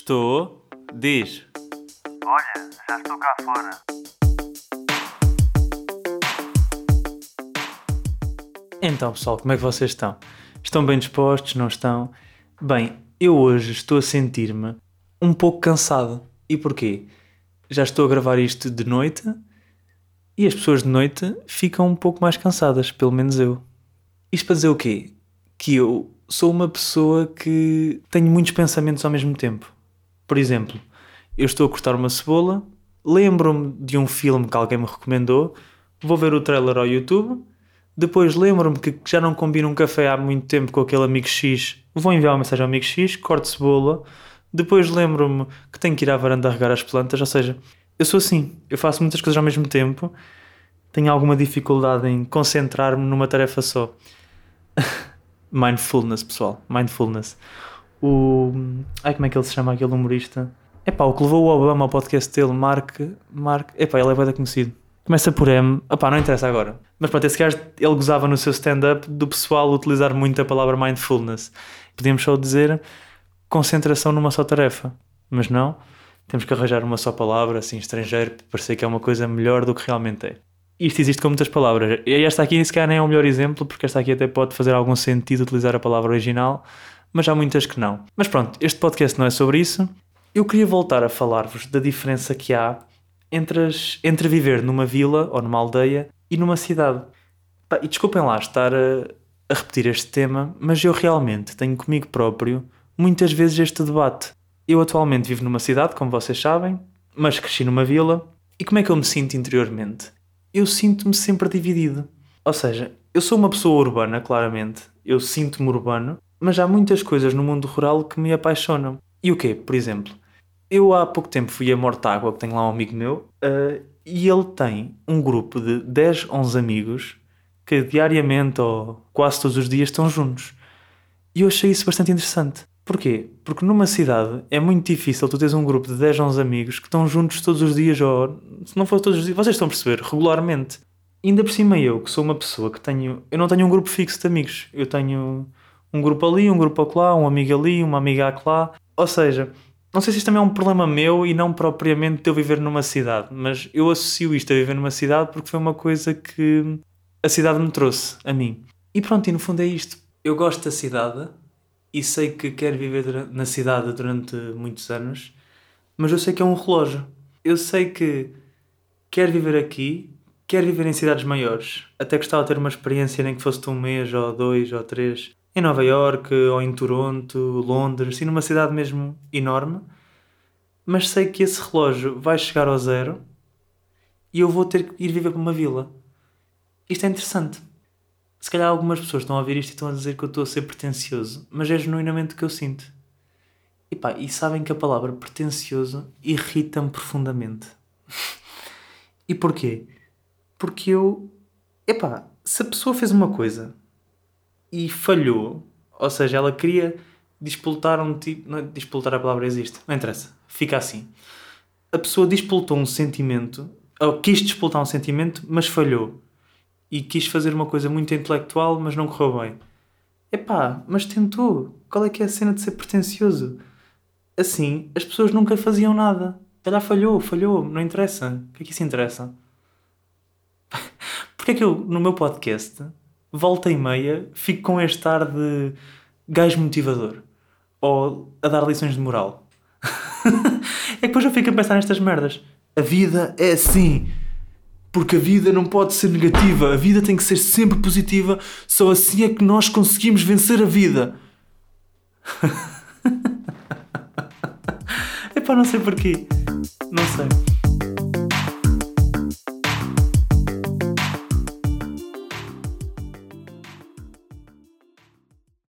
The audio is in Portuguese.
Estou. Diz. Olha, já estou cá fora. Então, pessoal, como é que vocês estão? Estão bem dispostos? Não estão? Bem, eu hoje estou a sentir-me um pouco cansado. E porquê? Já estou a gravar isto de noite e as pessoas de noite ficam um pouco mais cansadas, pelo menos eu. Isto para dizer o quê? Que eu sou uma pessoa que tenho muitos pensamentos ao mesmo tempo. Por exemplo, eu estou a cortar uma cebola, lembro-me de um filme que alguém me recomendou, vou ver o trailer ao YouTube, depois lembro-me que já não combino um café há muito tempo com aquele amigo X, vou enviar uma mensagem ao amigo X, corto cebola, depois lembro-me que tenho que ir à varanda a regar as plantas, ou seja, eu sou assim, eu faço muitas coisas ao mesmo tempo, tenho alguma dificuldade em concentrar-me numa tarefa só. Mindfulness, pessoal, mindfulness. O. Ai, como é que ele se chama, aquele humorista? É pá, o que levou o Obama ao podcast dele, Mark. Mark. É pá, ele é bem conhecido. Começa por M. Epá, não interessa agora. Mas pronto, esse gajo, ele gozava no seu stand-up do pessoal utilizar muito a palavra mindfulness. Podíamos só dizer concentração numa só tarefa. Mas não. Temos que arranjar uma só palavra, assim, estrangeiro, para parecer que é uma coisa melhor do que realmente é. Isto existe com muitas palavras. E esta aqui, se calhar, nem é o melhor exemplo, porque esta aqui até pode fazer algum sentido utilizar a palavra original, mas há muitas que não. Mas pronto, este podcast não é sobre isso. Eu queria voltar a falar-vos da diferença que há entre, as, entre viver numa vila ou numa aldeia e numa cidade. E desculpem lá estar a, a repetir este tema, mas eu realmente tenho comigo próprio muitas vezes este debate. Eu atualmente vivo numa cidade, como vocês sabem, mas cresci numa vila. E como é que eu me sinto interiormente? Eu sinto-me sempre dividido. Ou seja, eu sou uma pessoa urbana, claramente. Eu sinto-me urbano, mas há muitas coisas no mundo rural que me apaixonam. E o quê? Por exemplo, eu há pouco tempo fui a Mortágua, que tenho lá um amigo meu, uh, e ele tem um grupo de 10, 11 amigos que diariamente ou quase todos os dias estão juntos. E eu achei isso bastante interessante. Porquê? Porque numa cidade é muito difícil tu teres um grupo de 10, 11 amigos que estão juntos todos os dias, ou se não for todos os dias, vocês estão a perceber, regularmente. Ainda por cima eu, que sou uma pessoa que tenho. Eu não tenho um grupo fixo de amigos. Eu tenho um grupo ali, um grupo acolá, um amigo ali, uma amiga acolá. Ou seja, não sei se isto também é um problema meu e não propriamente de eu viver numa cidade, mas eu associo isto a viver numa cidade porque foi uma coisa que a cidade me trouxe a mim. E pronto, e no fundo é isto. Eu gosto da cidade e sei que quero viver na cidade durante muitos anos, mas eu sei que é um relógio. Eu sei que quero viver aqui, quero viver em cidades maiores. Até gostava de ter uma experiência nem que fosse de um mês ou dois ou três em Nova York ou em Toronto, Londres, assim numa cidade mesmo enorme, mas sei que esse relógio vai chegar ao zero e eu vou ter que ir viver para uma vila. Isto é interessante. Se calhar algumas pessoas estão a ouvir isto e estão a dizer que eu estou a ser pretencioso, mas é genuinamente o que eu sinto. E pá, e sabem que a palavra pretencioso irrita-me profundamente. e porquê? Porque eu. Epá, se a pessoa fez uma coisa e falhou. Ou seja, ela queria disputar um tipo. Não, é, disputar a palavra existe, não interessa, fica assim. A pessoa disputou um sentimento, ou quis disputar um sentimento, mas falhou. E quis fazer uma coisa muito intelectual, mas não correu bem. Epá, mas tentou. Qual é que é a cena de ser pretencioso? Assim, as pessoas nunca faziam nada. Ela falhou, falhou, não interessa. O que é que isso interessa? Porque é que eu, no meu podcast, volta e meia, fico com este ar de gajo motivador ou a dar lições de moral. é que depois eu fico a pensar nestas merdas. A vida é assim. Porque a vida não pode ser negativa, a vida tem que ser sempre positiva, só assim é que nós conseguimos vencer a vida. Epá, não sei porquê. Não sei.